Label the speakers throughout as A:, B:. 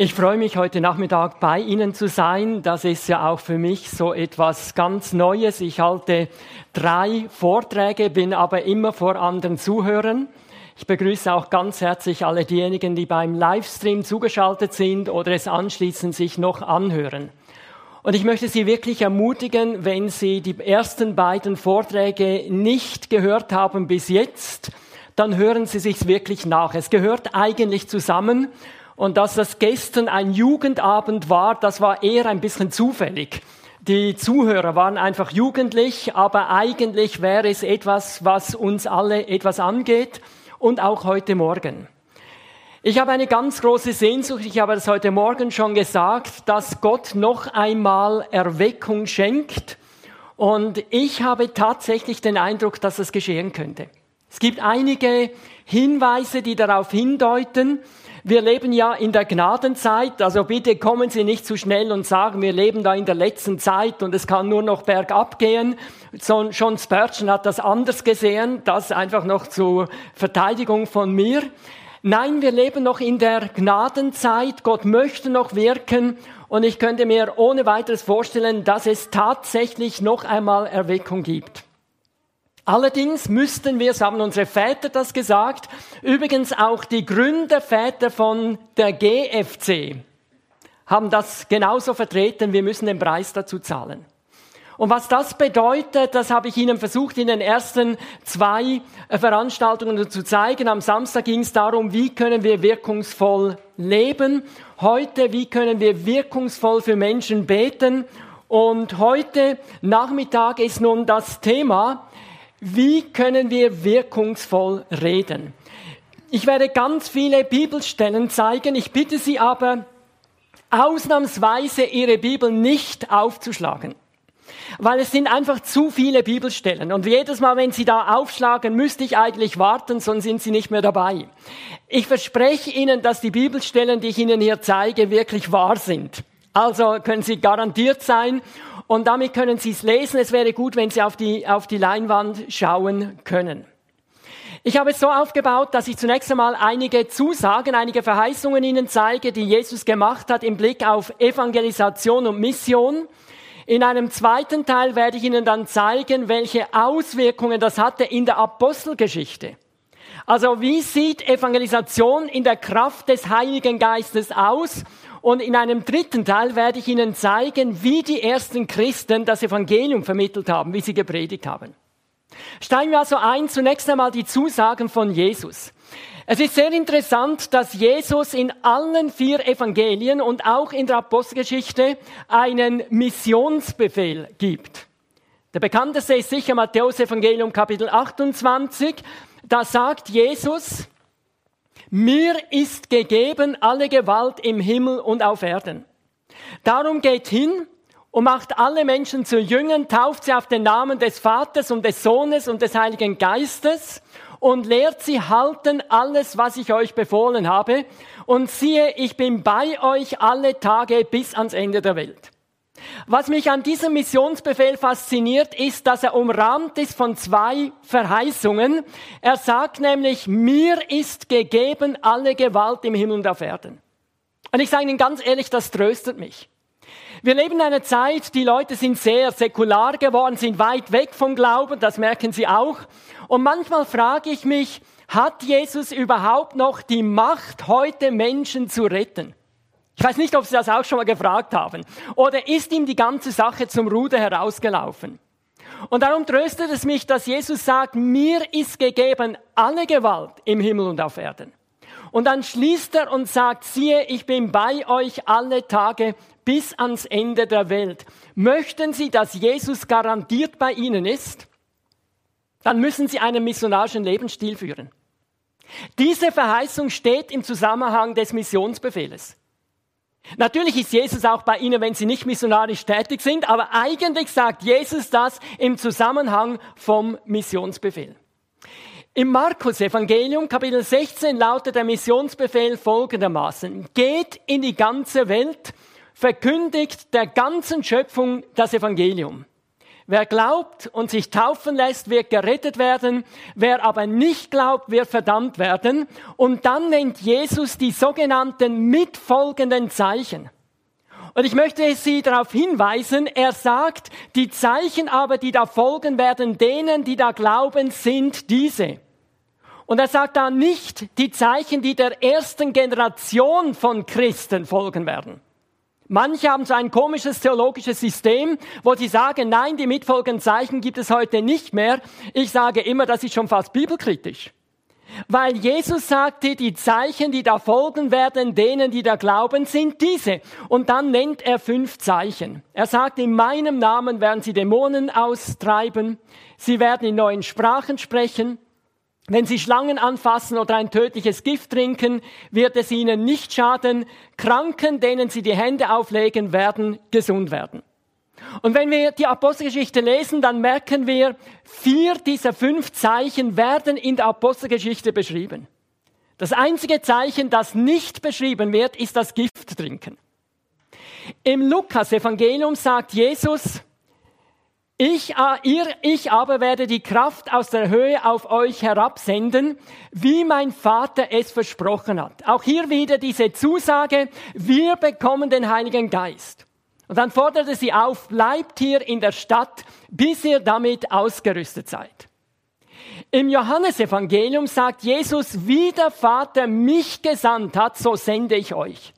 A: Ich freue mich heute Nachmittag bei Ihnen zu sein. Das ist ja auch für mich so etwas ganz Neues. Ich halte drei Vorträge, bin aber immer vor anderen Zuhörern. Ich begrüße auch ganz herzlich alle diejenigen, die beim Livestream zugeschaltet sind oder es anschließend sich noch anhören. Und ich möchte Sie wirklich ermutigen, wenn Sie die ersten beiden Vorträge nicht gehört haben bis jetzt, dann hören Sie sich's wirklich nach. Es gehört eigentlich zusammen und dass das gestern ein Jugendabend war, das war eher ein bisschen zufällig. Die Zuhörer waren einfach jugendlich, aber eigentlich wäre es etwas, was uns alle etwas angeht und auch heute Morgen. Ich habe eine ganz große Sehnsucht, ich habe das heute Morgen schon gesagt, dass Gott noch einmal Erweckung schenkt. Und ich habe tatsächlich den Eindruck, dass das geschehen könnte. Es gibt einige Hinweise, die darauf hindeuten, wir leben ja in der Gnadenzeit, also bitte kommen Sie nicht zu schnell und sagen, wir leben da in der letzten Zeit und es kann nur noch bergab gehen. John Spurgeon hat das anders gesehen, das einfach noch zur Verteidigung von mir. Nein, wir leben noch in der Gnadenzeit, Gott möchte noch wirken und ich könnte mir ohne weiteres vorstellen, dass es tatsächlich noch einmal Erweckung gibt. Allerdings müssten wir, so haben unsere Väter das gesagt, übrigens auch die Gründerväter von der GFC haben das genauso vertreten, wir müssen den Preis dazu zahlen. Und was das bedeutet, das habe ich Ihnen versucht in den ersten zwei Veranstaltungen zu zeigen. Am Samstag ging es darum, wie können wir wirkungsvoll leben. Heute, wie können wir wirkungsvoll für Menschen beten. Und heute Nachmittag ist nun das Thema, wie können wir wirkungsvoll reden? Ich werde ganz viele Bibelstellen zeigen. Ich bitte Sie aber, ausnahmsweise Ihre Bibel nicht aufzuschlagen. Weil es sind einfach zu viele Bibelstellen. Und jedes Mal, wenn Sie da aufschlagen, müsste ich eigentlich warten, sonst sind Sie nicht mehr dabei. Ich verspreche Ihnen, dass die Bibelstellen, die ich Ihnen hier zeige, wirklich wahr sind. Also können Sie garantiert sein. Und damit können Sie es lesen. Es wäre gut, wenn Sie auf die, auf die Leinwand schauen können. Ich habe es so aufgebaut, dass ich zunächst einmal einige Zusagen, einige Verheißungen Ihnen zeige, die Jesus gemacht hat im Blick auf Evangelisation und Mission. In einem zweiten Teil werde ich Ihnen dann zeigen, welche Auswirkungen das hatte in der Apostelgeschichte. Also wie sieht Evangelisation in der Kraft des Heiligen Geistes aus und in einem dritten Teil werde ich Ihnen zeigen, wie die ersten Christen das Evangelium vermittelt haben, wie sie gepredigt haben. Steigen wir also ein, zunächst einmal die Zusagen von Jesus. Es ist sehr interessant, dass Jesus in allen vier Evangelien und auch in der Apostelgeschichte einen Missionsbefehl gibt. Der bekannteste ist sicher Matthäus Evangelium Kapitel 28. Da sagt Jesus, mir ist gegeben alle Gewalt im Himmel und auf Erden. Darum geht hin und macht alle Menschen zu Jüngern, tauft sie auf den Namen des Vaters und des Sohnes und des Heiligen Geistes und lehrt sie halten alles, was ich euch befohlen habe. Und siehe, ich bin bei euch alle Tage bis ans Ende der Welt. Was mich an diesem Missionsbefehl fasziniert, ist, dass er umrahmt ist von zwei Verheißungen. Er sagt nämlich, mir ist gegeben alle Gewalt im Himmel und auf Erden. Und ich sage Ihnen ganz ehrlich, das tröstet mich. Wir leben in einer Zeit, die Leute sind sehr säkular geworden, sind weit weg vom Glauben, das merken Sie auch. Und manchmal frage ich mich, hat Jesus überhaupt noch die Macht, heute Menschen zu retten? Ich weiß nicht, ob Sie das auch schon mal gefragt haben. Oder ist ihm die ganze Sache zum Ruder herausgelaufen? Und darum tröstet es mich, dass Jesus sagt, mir ist gegeben alle Gewalt im Himmel und auf Erden. Und dann schließt er und sagt, siehe, ich bin bei euch alle Tage bis ans Ende der Welt. Möchten Sie, dass Jesus garantiert bei Ihnen ist? Dann müssen Sie einen missionarischen Lebensstil führen. Diese Verheißung steht im Zusammenhang des Missionsbefehles. Natürlich ist Jesus auch bei ihnen, wenn sie nicht missionarisch tätig sind, aber eigentlich sagt Jesus das im Zusammenhang vom Missionsbefehl. Im Markus Evangelium Kapitel 16 lautet der Missionsbefehl folgendermaßen. Geht in die ganze Welt, verkündigt der ganzen Schöpfung das Evangelium. Wer glaubt und sich taufen lässt, wird gerettet werden. Wer aber nicht glaubt, wird verdammt werden. Und dann nennt Jesus die sogenannten mitfolgenden Zeichen. Und ich möchte Sie darauf hinweisen, er sagt, die Zeichen aber, die da folgen werden, denen, die da glauben, sind diese. Und er sagt da nicht die Zeichen, die der ersten Generation von Christen folgen werden. Manche haben so ein komisches theologisches System, wo sie sagen, nein, die mitfolgenden Zeichen gibt es heute nicht mehr. Ich sage immer, das ist schon fast bibelkritisch. Weil Jesus sagte, die Zeichen, die da folgen werden, denen, die da glauben, sind diese. Und dann nennt er fünf Zeichen. Er sagt, in meinem Namen werden sie Dämonen austreiben, sie werden in neuen Sprachen sprechen, wenn Sie Schlangen anfassen oder ein tödliches Gift trinken, wird es Ihnen nicht schaden. Kranken, denen Sie die Hände auflegen, werden gesund werden. Und wenn wir die Apostelgeschichte lesen, dann merken wir, vier dieser fünf Zeichen werden in der Apostelgeschichte beschrieben. Das einzige Zeichen, das nicht beschrieben wird, ist das Gift trinken. Im Lukas-Evangelium sagt Jesus, ich, ihr, ich aber werde die Kraft aus der Höhe auf euch herabsenden, wie mein Vater es versprochen hat. Auch hier wieder diese Zusage, wir bekommen den Heiligen Geist. Und dann forderte sie auf, bleibt hier in der Stadt, bis ihr damit ausgerüstet seid. Im Johannesevangelium sagt Jesus, wie der Vater mich gesandt hat, so sende ich euch.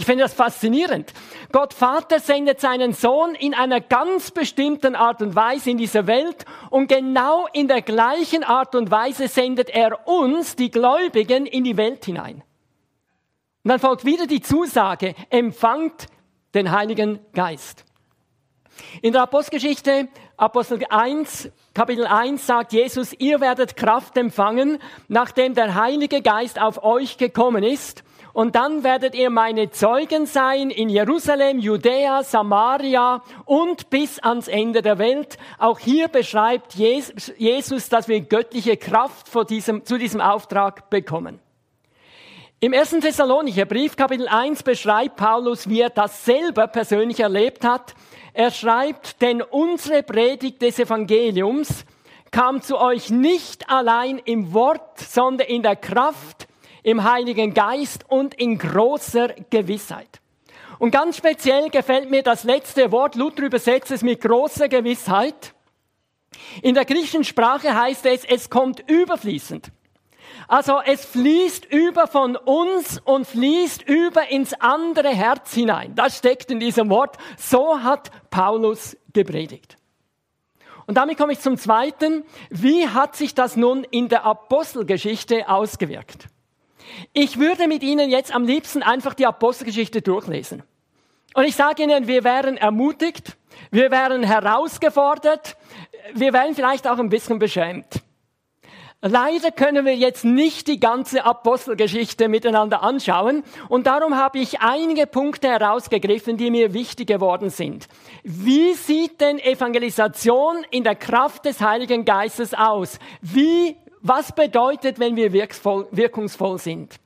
A: Ich finde das faszinierend. Gott Vater sendet seinen Sohn in einer ganz bestimmten Art und Weise in diese Welt und genau in der gleichen Art und Weise sendet er uns, die Gläubigen, in die Welt hinein. Und dann folgt wieder die Zusage, empfangt den Heiligen Geist. In der Apostelgeschichte, Apostel 1, Kapitel 1 sagt Jesus, ihr werdet Kraft empfangen, nachdem der Heilige Geist auf euch gekommen ist und dann werdet ihr meine Zeugen sein in Jerusalem, Judäa, Samaria und bis ans Ende der Welt. Auch hier beschreibt Jesus, dass wir göttliche Kraft diesem, zu diesem Auftrag bekommen. Im ersten Thessalonicher Brief, Kapitel 1, beschreibt Paulus, wie er das selber persönlich erlebt hat. Er schreibt, denn unsere Predigt des Evangeliums kam zu euch nicht allein im Wort, sondern in der Kraft im Heiligen Geist und in großer Gewissheit. Und ganz speziell gefällt mir das letzte Wort, Luther übersetzt es mit großer Gewissheit. In der griechischen Sprache heißt es, es kommt überfließend. Also es fließt über von uns und fließt über ins andere Herz hinein. Das steckt in diesem Wort. So hat Paulus gepredigt. Und damit komme ich zum Zweiten. Wie hat sich das nun in der Apostelgeschichte ausgewirkt? Ich würde mit Ihnen jetzt am liebsten einfach die Apostelgeschichte durchlesen. Und ich sage Ihnen, wir wären ermutigt, wir wären herausgefordert, wir wären vielleicht auch ein bisschen beschämt. Leider können wir jetzt nicht die ganze Apostelgeschichte miteinander anschauen und darum habe ich einige Punkte herausgegriffen, die mir wichtig geworden sind. Wie sieht denn Evangelisation in der Kraft des Heiligen Geistes aus? Wie was bedeutet, wenn wir wirkungsvoll sind?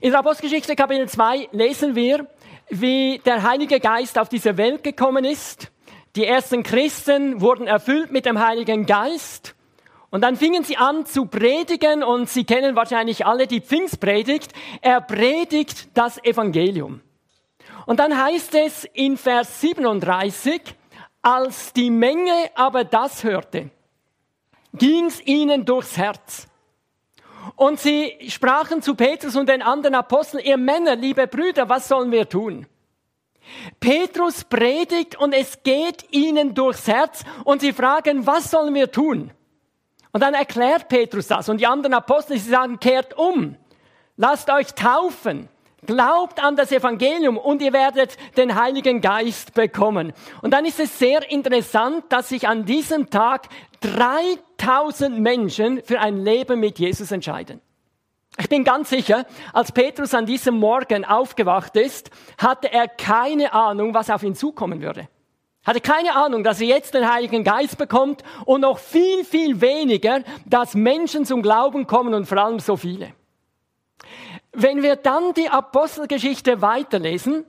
A: In der Apostelgeschichte Kapitel 2 lesen wir, wie der Heilige Geist auf diese Welt gekommen ist. Die ersten Christen wurden erfüllt mit dem Heiligen Geist. Und dann fingen sie an zu predigen und Sie kennen wahrscheinlich alle die Pfingstpredigt. Er predigt das Evangelium. Und dann heißt es in Vers 37, als die Menge aber das hörte, ging's ihnen durchs Herz. Und sie sprachen zu Petrus und den anderen Aposteln, ihr Männer, liebe Brüder, was sollen wir tun? Petrus predigt und es geht ihnen durchs Herz und sie fragen, was sollen wir tun? Und dann erklärt Petrus das und die anderen Apostel, sie sagen, kehrt um, lasst euch taufen, Glaubt an das Evangelium und ihr werdet den Heiligen Geist bekommen. Und dann ist es sehr interessant, dass sich an diesem Tag 3000 Menschen für ein Leben mit Jesus entscheiden. Ich bin ganz sicher, als Petrus an diesem Morgen aufgewacht ist, hatte er keine Ahnung, was auf ihn zukommen würde. Hatte keine Ahnung, dass er jetzt den Heiligen Geist bekommt und noch viel, viel weniger, dass Menschen zum Glauben kommen und vor allem so viele. Wenn wir dann die Apostelgeschichte weiterlesen,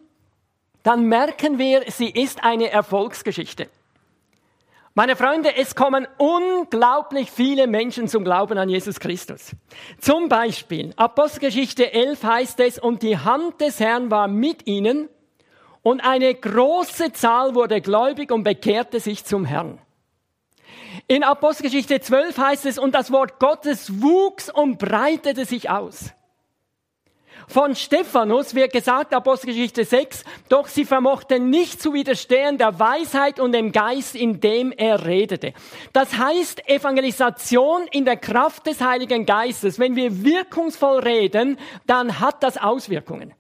A: dann merken wir, sie ist eine Erfolgsgeschichte. Meine Freunde, es kommen unglaublich viele Menschen zum Glauben an Jesus Christus. Zum Beispiel, Apostelgeschichte 11 heißt es, und die Hand des Herrn war mit ihnen und eine große Zahl wurde gläubig und bekehrte sich zum Herrn. In Apostelgeschichte 12 heißt es, und das Wort Gottes wuchs und breitete sich aus. Von Stephanus wird gesagt, Apostelgeschichte 6, doch sie vermochten nicht zu widerstehen der Weisheit und dem Geist, in dem er redete. Das heißt, Evangelisation in der Kraft des Heiligen Geistes, wenn wir wirkungsvoll reden, dann hat das Auswirkungen.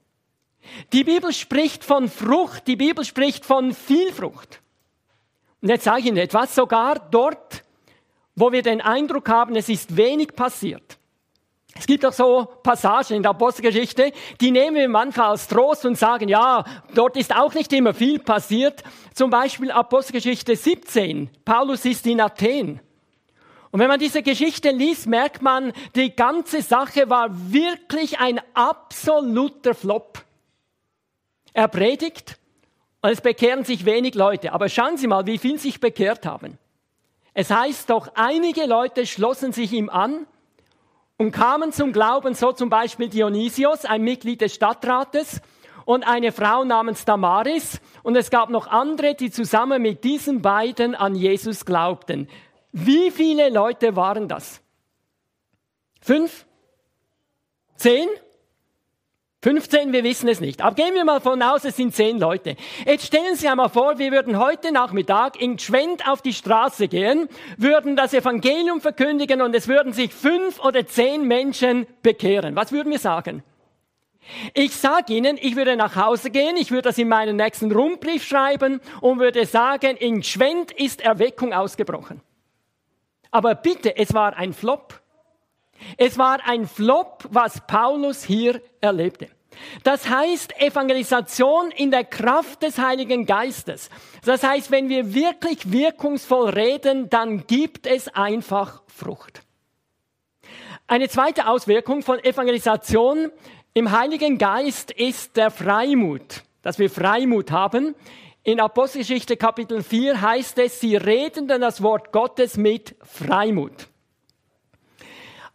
A: Die Bibel spricht von Frucht, die Bibel spricht von Vielfrucht. Und jetzt sage ich Ihnen etwas, sogar dort, wo wir den Eindruck haben, es ist wenig passiert. Es gibt auch so Passagen in der Apostelgeschichte, die nehmen wir manchmal als Trost und sagen, ja, dort ist auch nicht immer viel passiert. Zum Beispiel Apostelgeschichte 17. Paulus ist in Athen. Und wenn man diese Geschichte liest, merkt man, die ganze Sache war wirklich ein absoluter Flop. Er predigt und es bekehren sich wenig Leute. Aber schauen Sie mal, wie viel sich bekehrt haben. Es heißt doch, einige Leute schlossen sich ihm an und kamen zum Glauben, so zum Beispiel Dionysios, ein Mitglied des Stadtrates, und eine Frau namens Damaris. Und es gab noch andere, die zusammen mit diesen beiden an Jesus glaubten. Wie viele Leute waren das? Fünf? Zehn? 15, wir wissen es nicht. Aber gehen wir mal von aus, es sind 10 Leute. Jetzt stellen Sie einmal vor, wir würden heute Nachmittag in Gschwend auf die Straße gehen, würden das Evangelium verkündigen und es würden sich fünf oder zehn Menschen bekehren. Was würden wir sagen? Ich sage Ihnen, ich würde nach Hause gehen, ich würde das in meinen nächsten Rundbrief schreiben und würde sagen, in Gschwend ist Erweckung ausgebrochen. Aber bitte, es war ein Flop. Es war ein Flop, was Paulus hier erlebte. Das heißt Evangelisation in der Kraft des Heiligen Geistes. Das heißt, wenn wir wirklich wirkungsvoll reden, dann gibt es einfach Frucht. Eine zweite Auswirkung von Evangelisation im Heiligen Geist ist der Freimut, dass wir Freimut haben. In Apostelgeschichte Kapitel 4 heißt es, sie reden dann das Wort Gottes mit Freimut.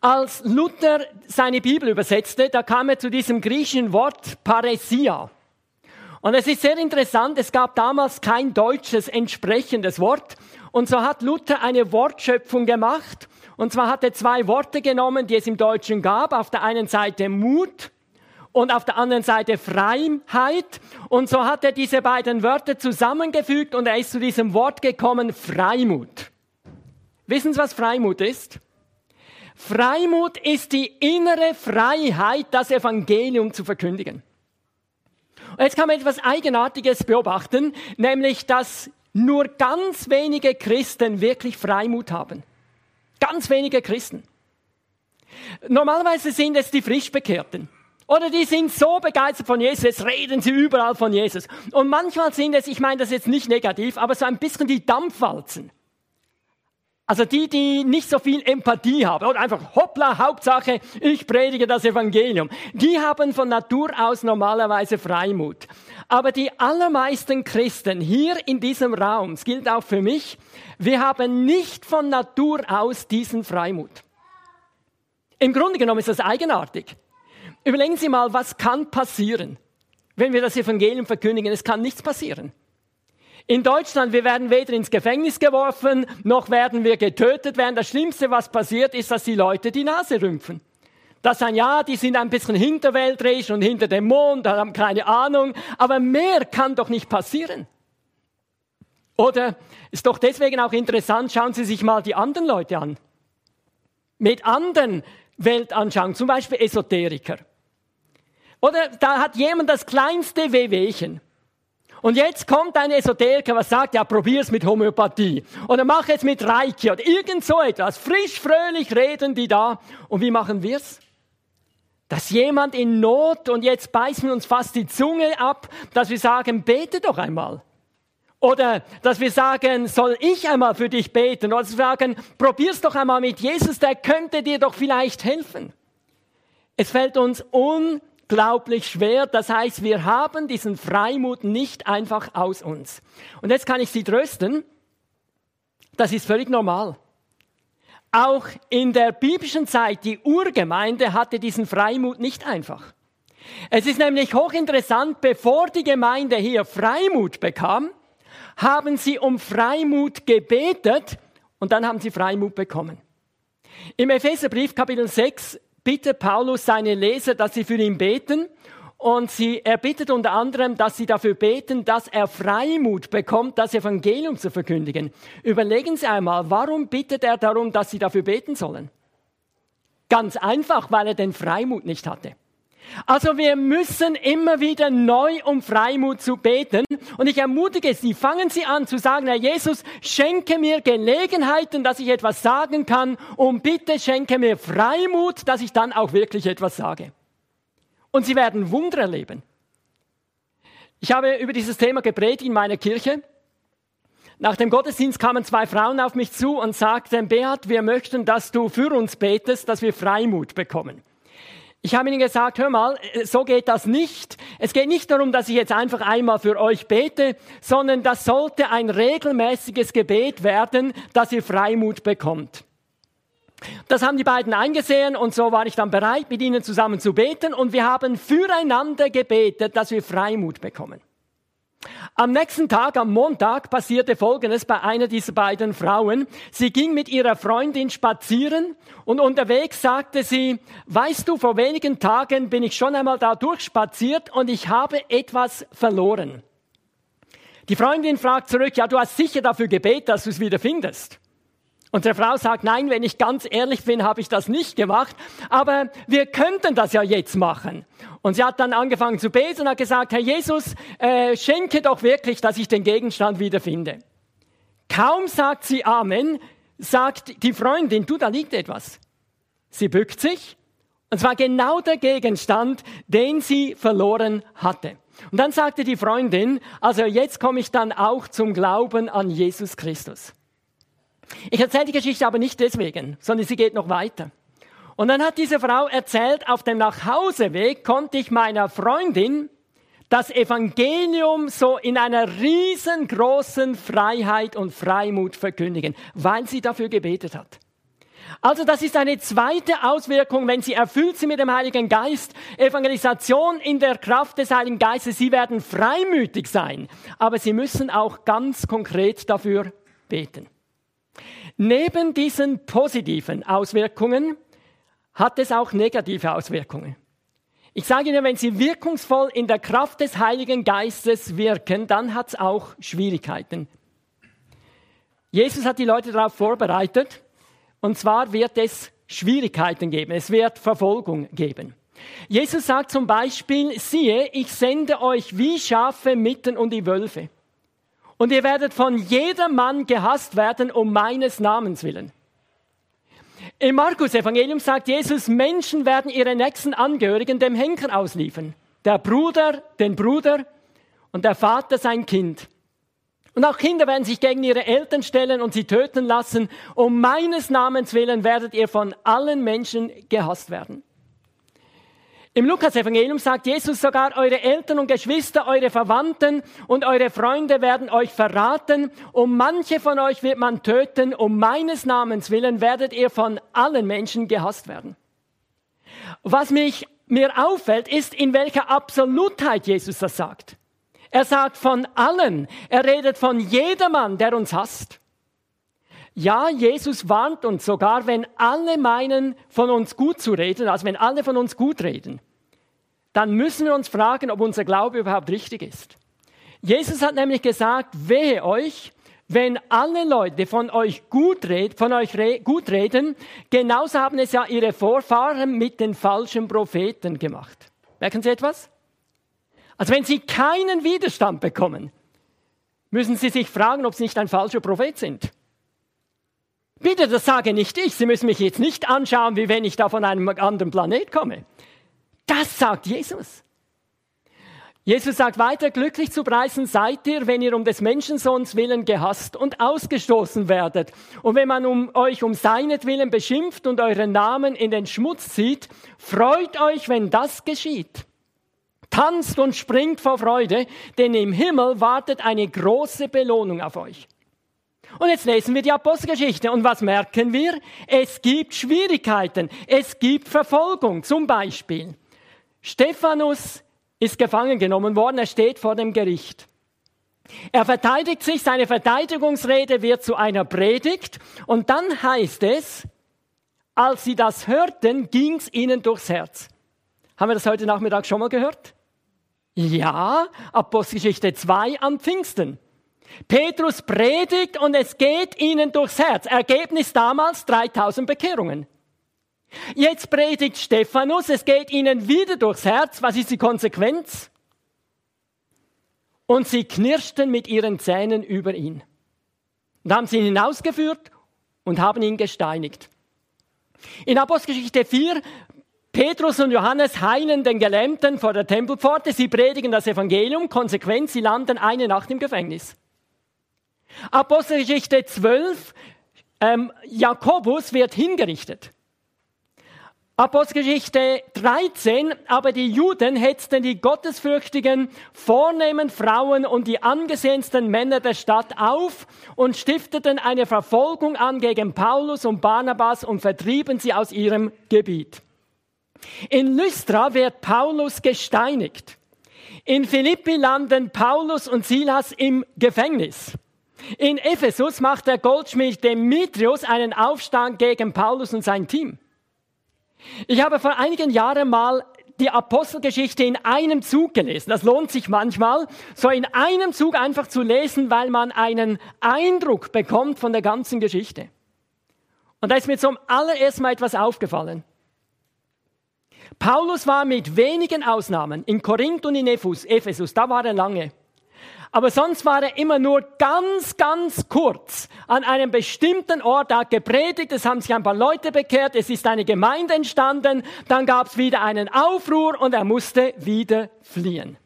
A: Als Luther seine Bibel übersetzte, da kam er zu diesem griechischen Wort Paresia. Und es ist sehr interessant, es gab damals kein deutsches entsprechendes Wort. Und so hat Luther eine Wortschöpfung gemacht. Und zwar hat er zwei Worte genommen, die es im Deutschen gab. Auf der einen Seite Mut und auf der anderen Seite Freiheit. Und so hat er diese beiden Wörter zusammengefügt und er ist zu diesem Wort gekommen, Freimut. Wissen Sie, was Freimut ist? Freimut ist die innere Freiheit, das Evangelium zu verkündigen. Und jetzt kann man etwas Eigenartiges beobachten, nämlich dass nur ganz wenige Christen wirklich Freimut haben. Ganz wenige Christen. Normalerweise sind es die Frischbekehrten. Oder die sind so begeistert von Jesus, reden sie überall von Jesus. Und manchmal sind es, ich meine das jetzt nicht negativ, aber so ein bisschen die Dampfwalzen. Also die, die nicht so viel Empathie haben oder einfach hoppla, Hauptsache, ich predige das Evangelium. Die haben von Natur aus normalerweise Freimut. Aber die allermeisten Christen hier in diesem Raum, es gilt auch für mich, wir haben nicht von Natur aus diesen Freimut. Im Grunde genommen ist das eigenartig. Überlegen Sie mal, was kann passieren, wenn wir das Evangelium verkündigen? Es kann nichts passieren. In Deutschland, wir werden weder ins Gefängnis geworfen, noch werden wir getötet werden. Das Schlimmste, was passiert, ist, dass die Leute die Nase rümpfen. Das sagen, ja, die sind ein bisschen hinterwäldrisch und hinter dem Mond, haben keine Ahnung. Aber mehr kann doch nicht passieren. Oder ist doch deswegen auch interessant, schauen Sie sich mal die anderen Leute an. Mit anderen Weltanschauungen, zum Beispiel Esoteriker. Oder da hat jemand das kleinste Wehwehchen. Und jetzt kommt ein Esoteriker, was sagt, ja, probier's mit Homöopathie. Oder mach es mit Reiki oder irgend so etwas. Frisch, fröhlich reden die da. Und wie machen wir's? Dass jemand in Not und jetzt beißen wir uns fast die Zunge ab, dass wir sagen, bete doch einmal. Oder dass wir sagen, soll ich einmal für dich beten? Oder dass wir sagen, probier's doch einmal mit Jesus, der könnte dir doch vielleicht helfen. Es fällt uns un unglaublich schwer. Das heißt, wir haben diesen Freimut nicht einfach aus uns. Und jetzt kann ich Sie trösten. Das ist völlig normal. Auch in der biblischen Zeit, die Urgemeinde hatte diesen Freimut nicht einfach. Es ist nämlich hochinteressant, bevor die Gemeinde hier Freimut bekam, haben sie um Freimut gebetet und dann haben sie Freimut bekommen. Im Epheserbrief Kapitel 6 bittet Paulus seine Leser, dass sie für ihn beten und sie, er bittet unter anderem, dass sie dafür beten, dass er Freimut bekommt, das Evangelium zu verkündigen. Überlegen Sie einmal, warum bittet er darum, dass sie dafür beten sollen? Ganz einfach, weil er den Freimut nicht hatte. Also wir müssen immer wieder neu um Freimut zu beten. Und ich ermutige Sie, fangen Sie an zu sagen, Herr Jesus, schenke mir Gelegenheiten, dass ich etwas sagen kann. Und bitte schenke mir Freimut, dass ich dann auch wirklich etwas sage und sie werden Wunder erleben. Ich habe über dieses Thema gepredigt in meiner Kirche. Nach dem Gottesdienst kamen zwei Frauen auf mich zu und sagten, Beat, wir möchten, dass du für uns betest, dass wir Freimut bekommen. Ich habe ihnen gesagt, hör mal, so geht das nicht. Es geht nicht darum, dass ich jetzt einfach einmal für euch bete, sondern das sollte ein regelmäßiges Gebet werden, dass ihr Freimut bekommt. Das haben die beiden eingesehen und so war ich dann bereit, mit ihnen zusammen zu beten und wir haben füreinander gebetet, dass wir Freimut bekommen. Am nächsten Tag, am Montag, passierte Folgendes bei einer dieser beiden Frauen. Sie ging mit ihrer Freundin spazieren und unterwegs sagte sie, weißt du, vor wenigen Tagen bin ich schon einmal da durchspaziert und ich habe etwas verloren. Die Freundin fragt zurück, ja, du hast sicher dafür gebetet, dass du es wieder findest. Unsere Frau sagt, nein, wenn ich ganz ehrlich bin, habe ich das nicht gemacht, aber wir könnten das ja jetzt machen. Und sie hat dann angefangen zu beten und hat gesagt, Herr Jesus, äh, schenke doch wirklich, dass ich den Gegenstand wiederfinde. Kaum sagt sie Amen, sagt die Freundin, du, da liegt etwas. Sie bückt sich und zwar genau der Gegenstand, den sie verloren hatte. Und dann sagte die Freundin, also jetzt komme ich dann auch zum Glauben an Jesus Christus. Ich erzähle die Geschichte aber nicht deswegen, sondern sie geht noch weiter. Und dann hat diese Frau erzählt, auf dem Nachhauseweg konnte ich meiner Freundin das Evangelium so in einer riesengroßen Freiheit und Freimut verkündigen, weil sie dafür gebetet hat. Also das ist eine zweite Auswirkung, wenn Sie erfüllt sind mit dem Heiligen Geist. Evangelisation in der Kraft des Heiligen Geistes. Sie werden freimütig sein, aber Sie müssen auch ganz konkret dafür beten. Neben diesen positiven Auswirkungen hat es auch negative Auswirkungen. Ich sage Ihnen, wenn Sie wirkungsvoll in der Kraft des Heiligen Geistes wirken, dann hat es auch Schwierigkeiten. Jesus hat die Leute darauf vorbereitet, und zwar wird es Schwierigkeiten geben, es wird Verfolgung geben. Jesus sagt zum Beispiel, siehe, ich sende euch wie Schafe mitten und die Wölfe. Und ihr werdet von jedermann gehasst werden um meines Namens willen. Im Markus Evangelium sagt Jesus, Menschen werden ihre nächsten Angehörigen dem Henker ausliefern. Der Bruder, den Bruder und der Vater sein Kind. Und auch Kinder werden sich gegen ihre Eltern stellen und sie töten lassen. Um meines Namens willen werdet ihr von allen Menschen gehasst werden. Im Lukas-Evangelium sagt Jesus sogar, eure Eltern und Geschwister, eure Verwandten und eure Freunde werden euch verraten. Um manche von euch wird man töten. Um meines Namens willen werdet ihr von allen Menschen gehasst werden. Was mich, mir auffällt, ist, in welcher Absolutheit Jesus das sagt. Er sagt von allen. Er redet von jedermann, der uns hasst. Ja, Jesus warnt uns sogar, wenn alle meinen, von uns gut zu reden, also wenn alle von uns gut reden, dann müssen wir uns fragen, ob unser Glaube überhaupt richtig ist. Jesus hat nämlich gesagt, wehe euch, wenn alle Leute von euch gut, red, von euch re, gut reden, genauso haben es ja ihre Vorfahren mit den falschen Propheten gemacht. Merken Sie etwas? Also wenn Sie keinen Widerstand bekommen, müssen Sie sich fragen, ob Sie nicht ein falscher Prophet sind. Bitte, das sage nicht ich. Sie müssen mich jetzt nicht anschauen, wie wenn ich da von einem anderen Planet komme. Das sagt Jesus. Jesus sagt weiter, glücklich zu preisen seid ihr, wenn ihr um des Menschensohns willen gehasst und ausgestoßen werdet. Und wenn man um euch um seinetwillen beschimpft und euren Namen in den Schmutz zieht, freut euch, wenn das geschieht. Tanzt und springt vor Freude, denn im Himmel wartet eine große Belohnung auf euch. Und jetzt lesen wir die Apostelgeschichte. Und was merken wir? Es gibt Schwierigkeiten. Es gibt Verfolgung. Zum Beispiel. Stephanus ist gefangen genommen worden. Er steht vor dem Gericht. Er verteidigt sich. Seine Verteidigungsrede wird zu einer Predigt. Und dann heißt es, als sie das hörten, ging's ihnen durchs Herz. Haben wir das heute Nachmittag schon mal gehört? Ja, Apostelgeschichte 2 am Pfingsten. Petrus predigt und es geht ihnen durchs Herz. Ergebnis damals 3000 Bekehrungen. Jetzt predigt Stephanus, es geht ihnen wieder durchs Herz. Was ist die Konsequenz? Und sie knirschten mit ihren Zähnen über ihn. Und haben sie ihn hinausgeführt und haben ihn gesteinigt. In Apostelgeschichte 4 Petrus und Johannes heilen den Gelähmten vor der Tempelpforte. Sie predigen das Evangelium. Konsequent, sie landen eine Nacht im Gefängnis. Apostelgeschichte 12. Ähm, Jakobus wird hingerichtet. Apostelgeschichte 13, aber die Juden hetzten die gottesfürchtigen, vornehmen Frauen und die angesehensten Männer der Stadt auf und stifteten eine Verfolgung an gegen Paulus und Barnabas und vertrieben sie aus ihrem Gebiet. In Lystra wird Paulus gesteinigt. In Philippi landen Paulus und Silas im Gefängnis. In Ephesus macht der Goldschmied Demetrius einen Aufstand gegen Paulus und sein Team. Ich habe vor einigen Jahren mal die Apostelgeschichte in einem Zug gelesen. Das lohnt sich manchmal, so in einem Zug einfach zu lesen, weil man einen Eindruck bekommt von der ganzen Geschichte. Und da ist mir zum allerersten Mal etwas aufgefallen. Paulus war mit wenigen Ausnahmen in Korinth und in Ephesus, da war er lange. Aber sonst war er immer nur ganz, ganz kurz an einem bestimmten Ort, hat gepredigt, es haben sich ein paar Leute bekehrt, es ist eine Gemeinde entstanden, dann gab es wieder einen Aufruhr und er musste wieder fliehen.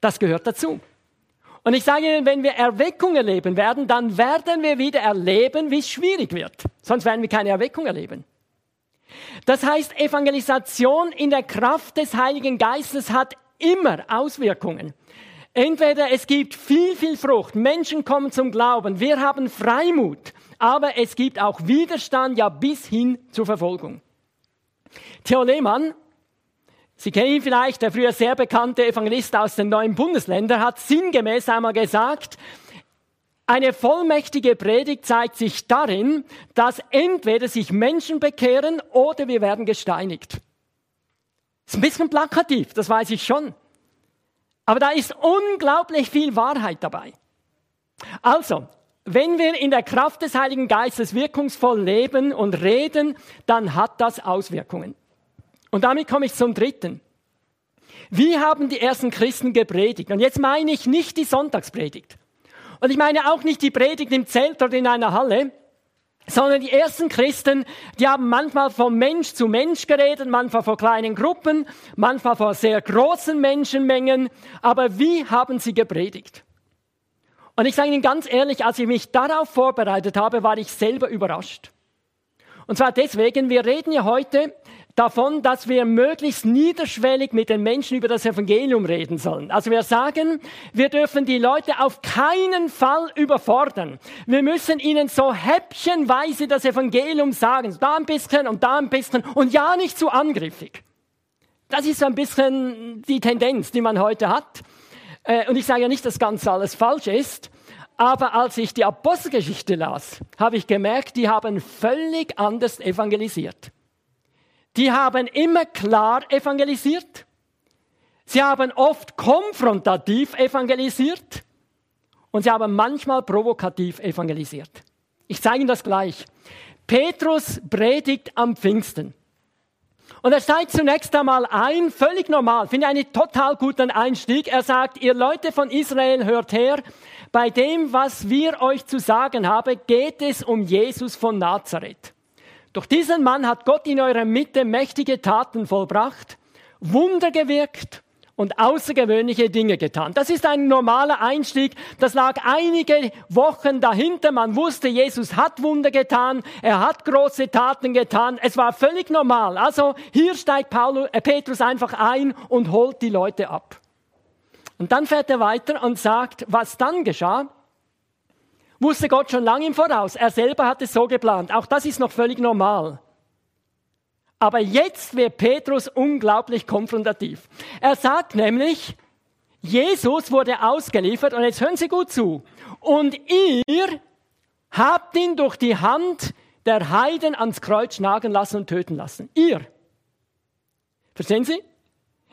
A: Das gehört dazu. Und ich sage Ihnen, wenn wir Erweckung erleben werden, dann werden wir wieder erleben, wie es schwierig wird. Sonst werden wir keine Erweckung erleben. Das heißt, Evangelisation in der Kraft des Heiligen Geistes hat immer Auswirkungen. Entweder es gibt viel, viel Frucht, Menschen kommen zum Glauben, wir haben Freimut, aber es gibt auch Widerstand, ja bis hin zur Verfolgung. Theo Lehmann, Sie kennen ihn vielleicht, der früher sehr bekannte Evangelist aus den neuen Bundesländern, hat sinngemäß einmal gesagt, eine vollmächtige Predigt zeigt sich darin, dass entweder sich Menschen bekehren oder wir werden gesteinigt. Ist ein bisschen plakativ, das weiß ich schon. Aber da ist unglaublich viel Wahrheit dabei. Also, wenn wir in der Kraft des Heiligen Geistes wirkungsvoll leben und reden, dann hat das Auswirkungen. Und damit komme ich zum dritten. Wie haben die ersten Christen gepredigt? Und jetzt meine ich nicht die Sonntagspredigt. Und ich meine auch nicht die Predigt im Zelt oder in einer Halle, sondern die ersten Christen, die haben manchmal von Mensch zu Mensch geredet, manchmal vor kleinen Gruppen, manchmal vor sehr großen Menschenmengen. Aber wie haben sie gepredigt? Und ich sage Ihnen ganz ehrlich, als ich mich darauf vorbereitet habe, war ich selber überrascht. Und zwar deswegen, wir reden ja heute davon, dass wir möglichst niederschwellig mit den Menschen über das Evangelium reden sollen. Also wir sagen, wir dürfen die Leute auf keinen Fall überfordern. Wir müssen ihnen so häppchenweise das Evangelium sagen. Da ein bisschen und da ein bisschen und ja nicht zu angriffig. Das ist so ein bisschen die Tendenz, die man heute hat. Äh, und ich sage ja nicht, dass ganz alles falsch ist. Aber als ich die Apostelgeschichte las, habe ich gemerkt, die haben völlig anders evangelisiert. Die haben immer klar evangelisiert. Sie haben oft konfrontativ evangelisiert und sie haben manchmal provokativ evangelisiert. Ich zeige Ihnen das gleich. Petrus predigt am Pfingsten. Und er steigt zunächst einmal ein, völlig normal, finde ich einen total guten Einstieg. Er sagt, ihr Leute von Israel, hört her, bei dem, was wir euch zu sagen haben, geht es um Jesus von Nazareth. Durch diesen Mann hat Gott in eurer Mitte mächtige Taten vollbracht, Wunder gewirkt und außergewöhnliche Dinge getan. Das ist ein normaler Einstieg. Das lag einige Wochen dahinter. Man wusste, Jesus hat Wunder getan. Er hat große Taten getan. Es war völlig normal. Also hier steigt Paulus, äh, Petrus einfach ein und holt die Leute ab. Und dann fährt er weiter und sagt, was dann geschah. Wusste Gott schon lange im Voraus. Er selber hat es so geplant. Auch das ist noch völlig normal. Aber jetzt wird Petrus unglaublich konfrontativ. Er sagt nämlich, Jesus wurde ausgeliefert und jetzt hören Sie gut zu. Und ihr habt ihn durch die Hand der Heiden ans Kreuz nagen lassen und töten lassen. Ihr. Verstehen Sie?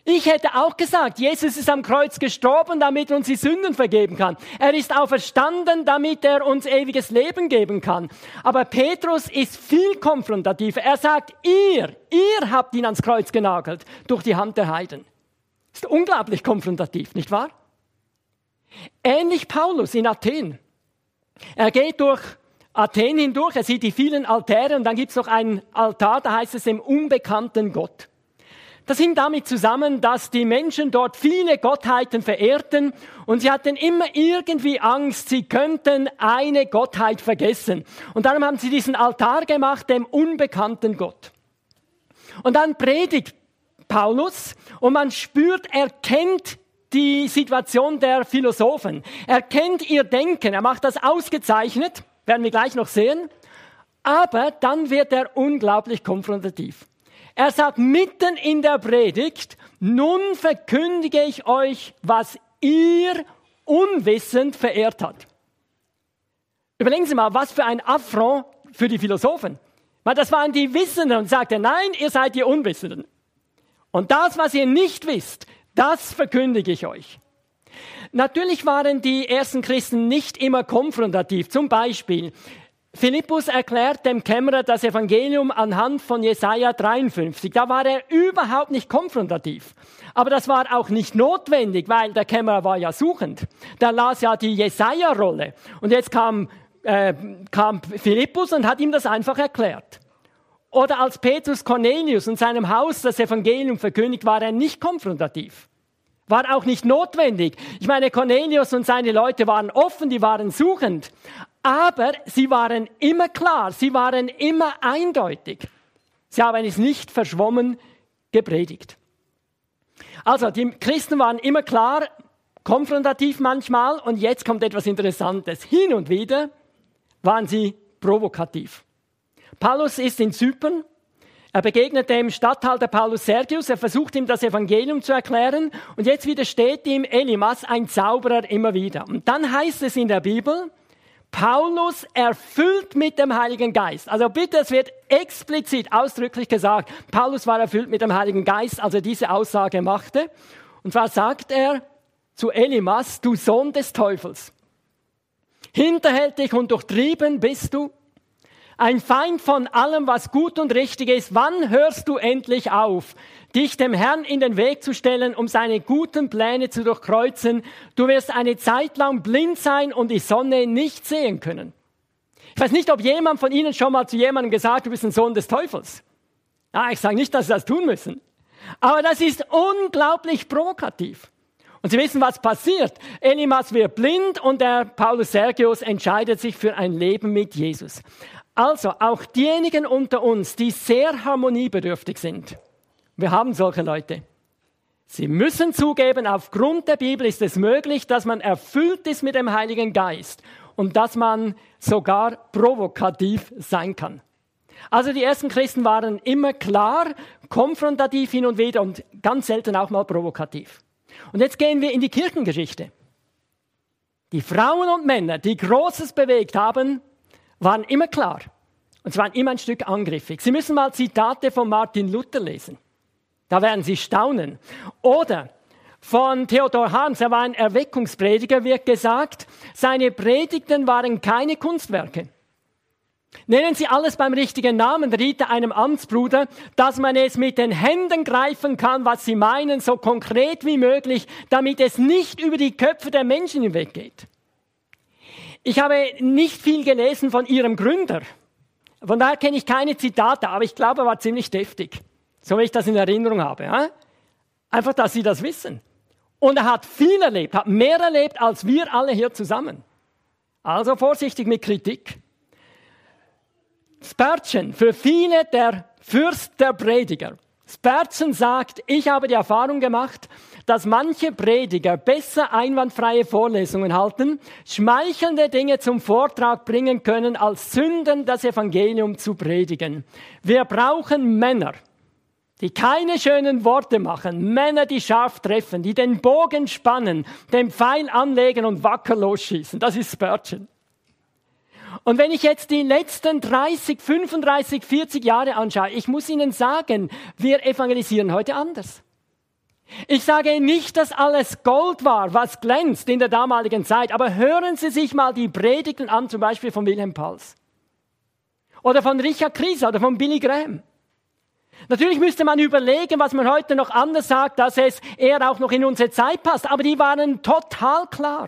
A: Ich hätte auch gesagt, Jesus ist am Kreuz gestorben, damit er uns die Sünden vergeben kann. Er ist auferstanden, damit er uns ewiges Leben geben kann. Aber Petrus ist viel konfrontativer. Er sagt, ihr, ihr habt ihn ans Kreuz genagelt durch die Hand der Heiden. Ist unglaublich konfrontativ, nicht wahr? Ähnlich Paulus in Athen. Er geht durch Athen hindurch, er sieht die vielen Altäre und dann gibt es noch einen Altar, da heißt es dem unbekannten Gott. Das hing damit zusammen, dass die Menschen dort viele Gottheiten verehrten und sie hatten immer irgendwie Angst, sie könnten eine Gottheit vergessen. Und darum haben sie diesen Altar gemacht, dem unbekannten Gott. Und dann predigt Paulus und man spürt, er kennt die Situation der Philosophen. Er kennt ihr Denken, er macht das ausgezeichnet, werden wir gleich noch sehen. Aber dann wird er unglaublich konfrontativ. Er sagt mitten in der Predigt, nun verkündige ich euch, was ihr unwissend verehrt habt. Überlegen Sie mal, was für ein Affront für die Philosophen. Weil das waren die Wissenden und sagte, nein, ihr seid die Unwissenden. Und das, was ihr nicht wisst, das verkündige ich euch. Natürlich waren die ersten Christen nicht immer konfrontativ. Zum Beispiel, Philippus erklärt dem Kämmerer das Evangelium anhand von Jesaja 53. Da war er überhaupt nicht konfrontativ. Aber das war auch nicht notwendig, weil der Kämmerer war ja suchend. Der las ja die Jesaja-Rolle. Und jetzt kam, äh, kam Philippus und hat ihm das einfach erklärt. Oder als Petrus Cornelius in seinem Haus das Evangelium verkündigt, war er nicht konfrontativ. War auch nicht notwendig. Ich meine, Cornelius und seine Leute waren offen, die waren suchend. Aber sie waren immer klar, sie waren immer eindeutig. Sie haben es nicht verschwommen gepredigt. Also, die Christen waren immer klar, konfrontativ manchmal und jetzt kommt etwas Interessantes. Hin und wieder waren sie provokativ. Paulus ist in Zypern. Er begegnet dem Statthalter Paulus Sergius. Er versucht ihm das Evangelium zu erklären. Und jetzt widersteht ihm Elimas, ein Zauberer, immer wieder. Und dann heißt es in der Bibel, Paulus erfüllt mit dem Heiligen Geist. Also bitte, es wird explizit ausdrücklich gesagt, Paulus war erfüllt mit dem Heiligen Geist, als er diese Aussage machte. Und zwar sagt er zu Elimas, du Sohn des Teufels. Hinterhältig und durchtrieben bist du, ein Feind von allem, was gut und richtig ist. Wann hörst du endlich auf, dich dem Herrn in den Weg zu stellen, um seine guten Pläne zu durchkreuzen? Du wirst eine Zeit lang blind sein und die Sonne nicht sehen können. Ich weiß nicht, ob jemand von Ihnen schon mal zu jemandem gesagt du bist ein Sohn des Teufels. Ja, ich sage nicht, dass Sie das tun müssen. Aber das ist unglaublich provokativ. Und Sie wissen, was passiert. Elimas wird blind und der Paulus Sergius entscheidet sich für ein Leben mit Jesus. Also auch diejenigen unter uns, die sehr harmoniebedürftig sind, wir haben solche Leute. Sie müssen zugeben, aufgrund der Bibel ist es möglich, dass man erfüllt ist mit dem Heiligen Geist und dass man sogar provokativ sein kann. Also die ersten Christen waren immer klar, konfrontativ hin und wieder und ganz selten auch mal provokativ. Und jetzt gehen wir in die Kirchengeschichte. Die Frauen und Männer, die Großes bewegt haben, waren immer klar. Und sie waren immer ein Stück angriffig. Sie müssen mal Zitate von Martin Luther lesen. Da werden Sie staunen. Oder von Theodor Hans, er war ein Erweckungsprediger, wird gesagt, seine Predigten waren keine Kunstwerke. Nennen Sie alles beim richtigen Namen, riet er einem Amtsbruder, dass man es mit den Händen greifen kann, was Sie meinen, so konkret wie möglich, damit es nicht über die Köpfe der Menschen hinweggeht. Ich habe nicht viel gelesen von ihrem Gründer. Von daher kenne ich keine Zitate, aber ich glaube, er war ziemlich deftig. So wie ich das in Erinnerung habe. Ja? Einfach, dass Sie das wissen. Und er hat viel erlebt, hat mehr erlebt als wir alle hier zusammen. Also vorsichtig mit Kritik. Spurgeon, für viele der Fürst der Prediger. Spurgeon sagt, ich habe die Erfahrung gemacht, dass manche Prediger besser einwandfreie Vorlesungen halten, schmeichelnde Dinge zum Vortrag bringen können, als Sünden das Evangelium zu predigen. Wir brauchen Männer, die keine schönen Worte machen, Männer, die scharf treffen, die den Bogen spannen, den Pfeil anlegen und wacker losschießen. Das ist Spurgeon. Und wenn ich jetzt die letzten 30, 35, 40 Jahre anschaue, ich muss Ihnen sagen, wir evangelisieren heute anders. Ich sage nicht, dass alles Gold war, was glänzt in der damaligen Zeit, aber hören Sie sich mal die Predigten an, zum Beispiel von Wilhelm Pals. Oder von Richard Krise oder von Billy Graham. Natürlich müsste man überlegen, was man heute noch anders sagt, dass es eher auch noch in unsere Zeit passt, aber die waren total klar.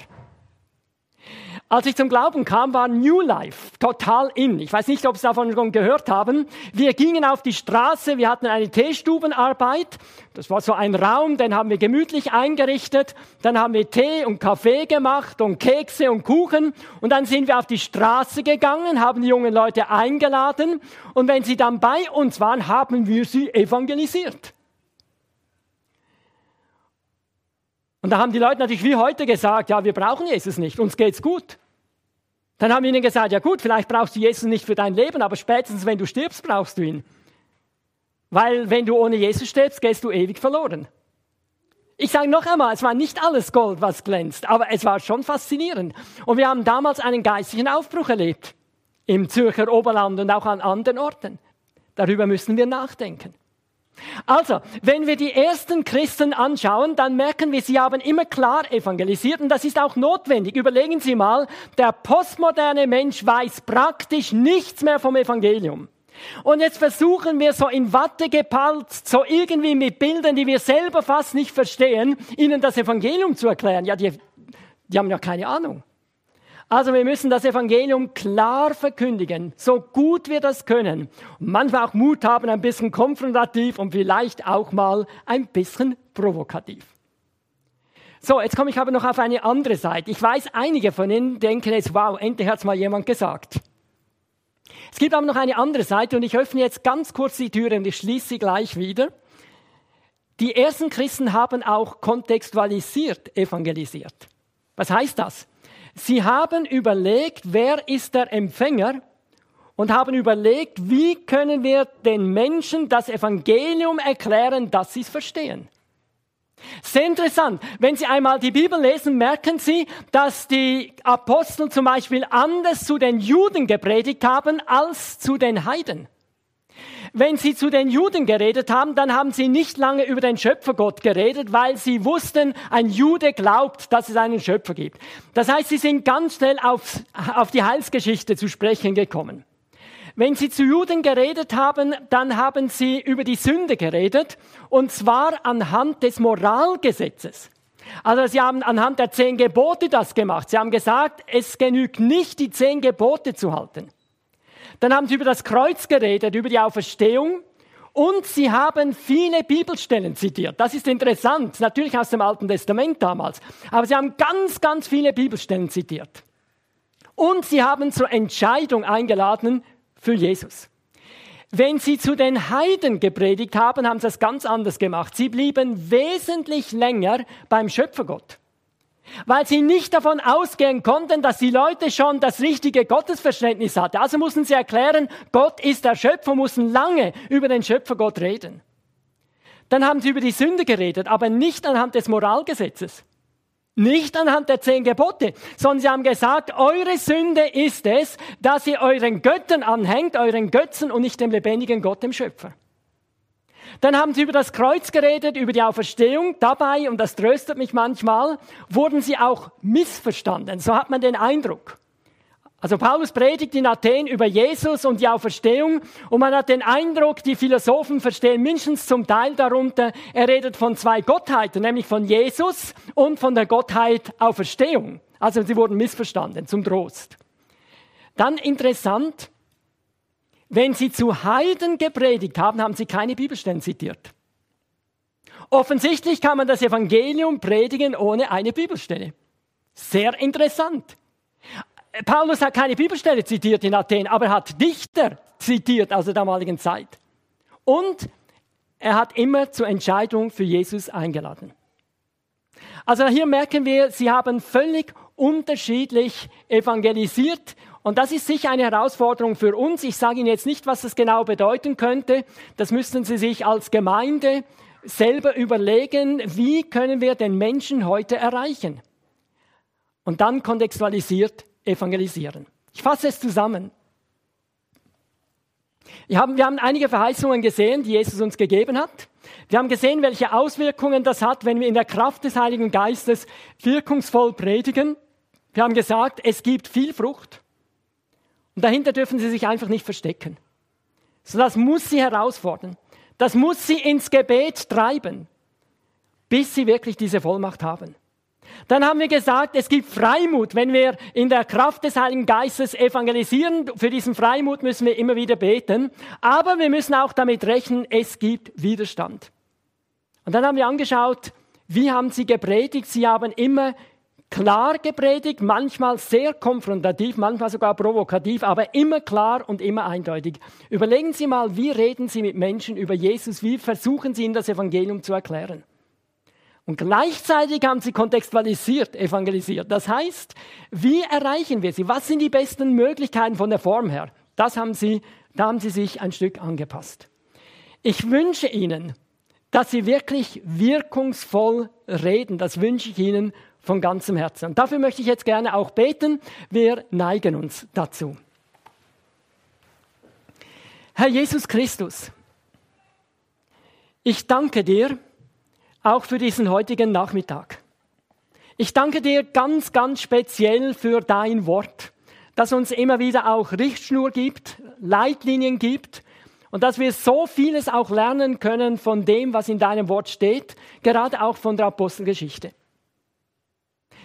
A: Als ich zum Glauben kam, war New Life total in. Ich weiß nicht, ob Sie davon schon gehört haben. Wir gingen auf die Straße, wir hatten eine Teestubenarbeit. Das war so ein Raum, den haben wir gemütlich eingerichtet. Dann haben wir Tee und Kaffee gemacht und Kekse und Kuchen. Und dann sind wir auf die Straße gegangen, haben die jungen Leute eingeladen. Und wenn sie dann bei uns waren, haben wir sie evangelisiert. Und da haben die Leute natürlich wie heute gesagt, ja, wir brauchen Jesus nicht, uns geht's gut. Dann haben wir ihnen gesagt, ja gut, vielleicht brauchst du Jesus nicht für dein Leben, aber spätestens wenn du stirbst, brauchst du ihn. Weil wenn du ohne Jesus stirbst, gehst du ewig verloren. Ich sage noch einmal, es war nicht alles Gold, was glänzt, aber es war schon faszinierend. Und wir haben damals einen geistlichen Aufbruch erlebt. Im Zürcher Oberland und auch an anderen Orten. Darüber müssen wir nachdenken. Also, wenn wir die ersten Christen anschauen, dann merken wir, sie haben immer klar evangelisiert und das ist auch notwendig. Überlegen Sie mal, der postmoderne Mensch weiß praktisch nichts mehr vom Evangelium. Und jetzt versuchen wir so in Watte gepallt, so irgendwie mit Bildern, die wir selber fast nicht verstehen, ihnen das Evangelium zu erklären. Ja, die, die haben ja keine Ahnung. Also wir müssen das Evangelium klar verkündigen, so gut wir das können. Und manchmal auch Mut haben, ein bisschen konfrontativ und vielleicht auch mal ein bisschen provokativ. So, jetzt komme ich aber noch auf eine andere Seite. Ich weiß, einige von Ihnen denken jetzt, wow, endlich hat es mal jemand gesagt. Es gibt aber noch eine andere Seite und ich öffne jetzt ganz kurz die Tür und ich schließe sie gleich wieder. Die ersten Christen haben auch kontextualisiert evangelisiert. Was heißt das? Sie haben überlegt, wer ist der Empfänger und haben überlegt, wie können wir den Menschen das Evangelium erklären, dass sie es verstehen. Sehr interessant. Wenn Sie einmal die Bibel lesen, merken Sie, dass die Apostel zum Beispiel anders zu den Juden gepredigt haben als zu den Heiden. Wenn sie zu den Juden geredet haben, dann haben sie nicht lange über den Schöpfergott geredet, weil sie wussten, ein Jude glaubt, dass es einen Schöpfer gibt. Das heißt, sie sind ganz schnell auf, auf die Heilsgeschichte zu sprechen gekommen. Wenn sie zu Juden geredet haben, dann haben sie über die Sünde geredet, und zwar anhand des Moralgesetzes. Also sie haben anhand der zehn Gebote das gemacht. Sie haben gesagt, es genügt nicht, die zehn Gebote zu halten. Dann haben sie über das Kreuz geredet, über die Auferstehung. Und sie haben viele Bibelstellen zitiert. Das ist interessant, natürlich aus dem Alten Testament damals. Aber sie haben ganz, ganz viele Bibelstellen zitiert. Und sie haben zur Entscheidung eingeladen für Jesus. Wenn sie zu den Heiden gepredigt haben, haben sie das ganz anders gemacht. Sie blieben wesentlich länger beim Schöpfergott weil sie nicht davon ausgehen konnten, dass die Leute schon das richtige Gottesverständnis hatten. Also mussten sie erklären, Gott ist der Schöpfer, mussten lange über den Schöpfergott reden. Dann haben sie über die Sünde geredet, aber nicht anhand des Moralgesetzes. Nicht anhand der zehn Gebote, sondern sie haben gesagt, eure Sünde ist es, dass ihr euren Göttern anhängt, euren Götzen und nicht dem lebendigen Gott, dem Schöpfer. Dann haben sie über das Kreuz geredet, über die Auferstehung. Dabei, und das tröstet mich manchmal, wurden sie auch missverstanden. So hat man den Eindruck. Also Paulus predigt in Athen über Jesus und die Auferstehung und man hat den Eindruck, die Philosophen verstehen mindestens zum Teil darunter, er redet von zwei Gottheiten, nämlich von Jesus und von der Gottheit Auferstehung. Also sie wurden missverstanden, zum Trost. Dann interessant, wenn sie zu Heiden gepredigt haben, haben sie keine Bibelstellen zitiert. Offensichtlich kann man das Evangelium predigen ohne eine Bibelstelle. Sehr interessant. Paulus hat keine Bibelstelle zitiert in Athen, aber er hat Dichter zitiert aus der damaligen Zeit. Und er hat immer zur Entscheidung für Jesus eingeladen. Also hier merken wir, sie haben völlig unterschiedlich evangelisiert. Und das ist sicher eine Herausforderung für uns. Ich sage Ihnen jetzt nicht, was das genau bedeuten könnte. Das müssten Sie sich als Gemeinde selber überlegen, wie können wir den Menschen heute erreichen. Und dann kontextualisiert evangelisieren. Ich fasse es zusammen. Wir haben, wir haben einige Verheißungen gesehen, die Jesus uns gegeben hat. Wir haben gesehen, welche Auswirkungen das hat, wenn wir in der Kraft des Heiligen Geistes wirkungsvoll predigen. Wir haben gesagt, es gibt viel Frucht. Und dahinter dürfen sie sich einfach nicht verstecken. So, das muss sie herausfordern. Das muss sie ins Gebet treiben, bis sie wirklich diese Vollmacht haben. Dann haben wir gesagt, es gibt Freimut, wenn wir in der Kraft des Heiligen Geistes evangelisieren. Für diesen Freimut müssen wir immer wieder beten. Aber wir müssen auch damit rechnen, es gibt Widerstand. Und dann haben wir angeschaut, wie haben sie gepredigt? Sie haben immer klar gepredigt, manchmal sehr konfrontativ, manchmal sogar provokativ, aber immer klar und immer eindeutig. Überlegen Sie mal, wie reden Sie mit Menschen über Jesus? Wie versuchen Sie ihnen das Evangelium zu erklären? Und gleichzeitig haben sie kontextualisiert, evangelisiert. Das heißt, wie erreichen wir sie? Was sind die besten Möglichkeiten von der Form her? Das haben sie, da haben sie sich ein Stück angepasst. Ich wünsche Ihnen, dass Sie wirklich wirkungsvoll reden. Das wünsche ich Ihnen von ganzem Herzen. Und dafür möchte ich jetzt gerne auch beten. Wir neigen uns dazu. Herr Jesus Christus, ich danke dir, auch für diesen heutigen Nachmittag. Ich danke dir ganz, ganz speziell für dein Wort, das uns immer wieder auch Richtschnur gibt, Leitlinien gibt und dass wir so vieles auch lernen können von dem, was in deinem Wort steht, gerade auch von der Apostelgeschichte.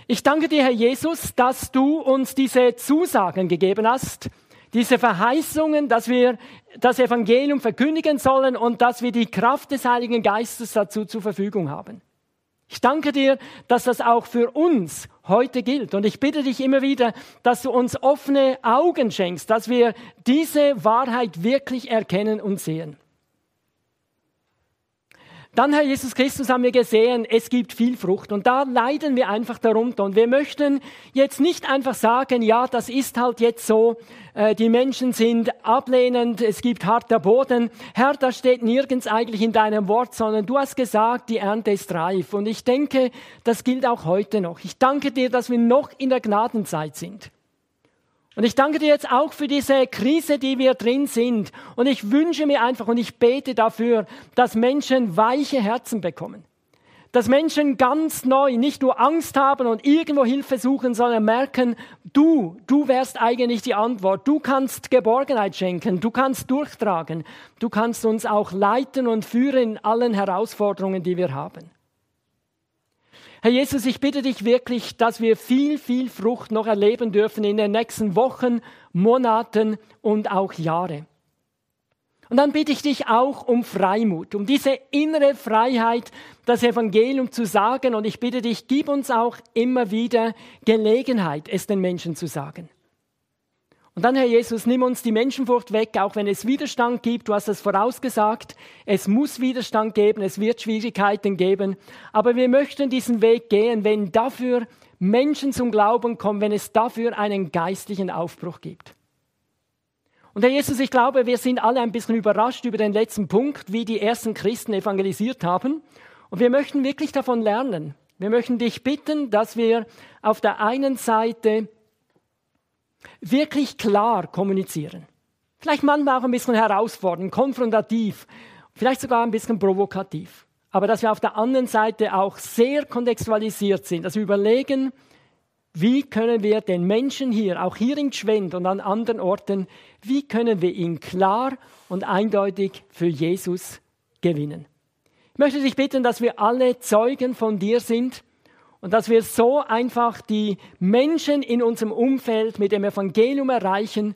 A: Ich danke dir, Herr Jesus, dass du uns diese Zusagen gegeben hast, diese Verheißungen, dass wir das Evangelium verkündigen sollen und dass wir die Kraft des Heiligen Geistes dazu zur Verfügung haben. Ich danke dir, dass das auch für uns heute gilt. Und ich bitte dich immer wieder, dass du uns offene Augen schenkst, dass wir diese Wahrheit wirklich erkennen und sehen. Dann, Herr Jesus Christus, haben wir gesehen, es gibt viel Frucht und da leiden wir einfach darunter. Und wir möchten jetzt nicht einfach sagen, ja, das ist halt jetzt so, äh, die Menschen sind ablehnend, es gibt harter Boden. Herr, das steht nirgends eigentlich in deinem Wort, sondern du hast gesagt, die Ernte ist reif. Und ich denke, das gilt auch heute noch. Ich danke dir, dass wir noch in der Gnadenzeit sind. Und ich danke dir jetzt auch für diese Krise, die wir drin sind. Und ich wünsche mir einfach und ich bete dafür, dass Menschen weiche Herzen bekommen. Dass Menschen ganz neu nicht nur Angst haben und irgendwo Hilfe suchen, sondern merken, du, du wärst eigentlich die Antwort. Du kannst Geborgenheit schenken, du kannst durchtragen, du kannst uns auch leiten und führen in allen Herausforderungen, die wir haben. Herr Jesus, ich bitte dich wirklich, dass wir viel, viel Frucht noch erleben dürfen in den nächsten Wochen, Monaten und auch Jahre. Und dann bitte ich dich auch um Freimut, um diese innere Freiheit, das Evangelium zu sagen. Und ich bitte dich, gib uns auch immer wieder Gelegenheit, es den Menschen zu sagen. Und dann, Herr Jesus, nimm uns die Menschenfurcht weg, auch wenn es Widerstand gibt. Du hast es vorausgesagt. Es muss Widerstand geben, es wird Schwierigkeiten geben. Aber wir möchten diesen Weg gehen, wenn dafür Menschen zum Glauben kommen, wenn es dafür einen geistlichen Aufbruch gibt. Und Herr Jesus, ich glaube, wir sind alle ein bisschen überrascht über den letzten Punkt, wie die ersten Christen evangelisiert haben. Und wir möchten wirklich davon lernen. Wir möchten dich bitten, dass wir auf der einen Seite wirklich klar kommunizieren. Vielleicht manchmal auch ein bisschen herausfordernd, konfrontativ, vielleicht sogar ein bisschen provokativ. Aber dass wir auf der anderen Seite auch sehr kontextualisiert sind, dass wir überlegen, wie können wir den Menschen hier, auch hier in Schwend und an anderen Orten, wie können wir ihn klar und eindeutig für Jesus gewinnen? Ich möchte dich bitten, dass wir alle Zeugen von dir sind und dass wir so einfach die Menschen in unserem Umfeld mit dem Evangelium erreichen.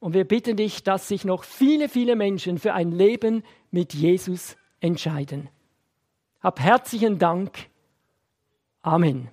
A: Und wir bitten dich, dass sich noch viele, viele Menschen für ein Leben mit Jesus entscheiden. Hab herzlichen Dank. Amen.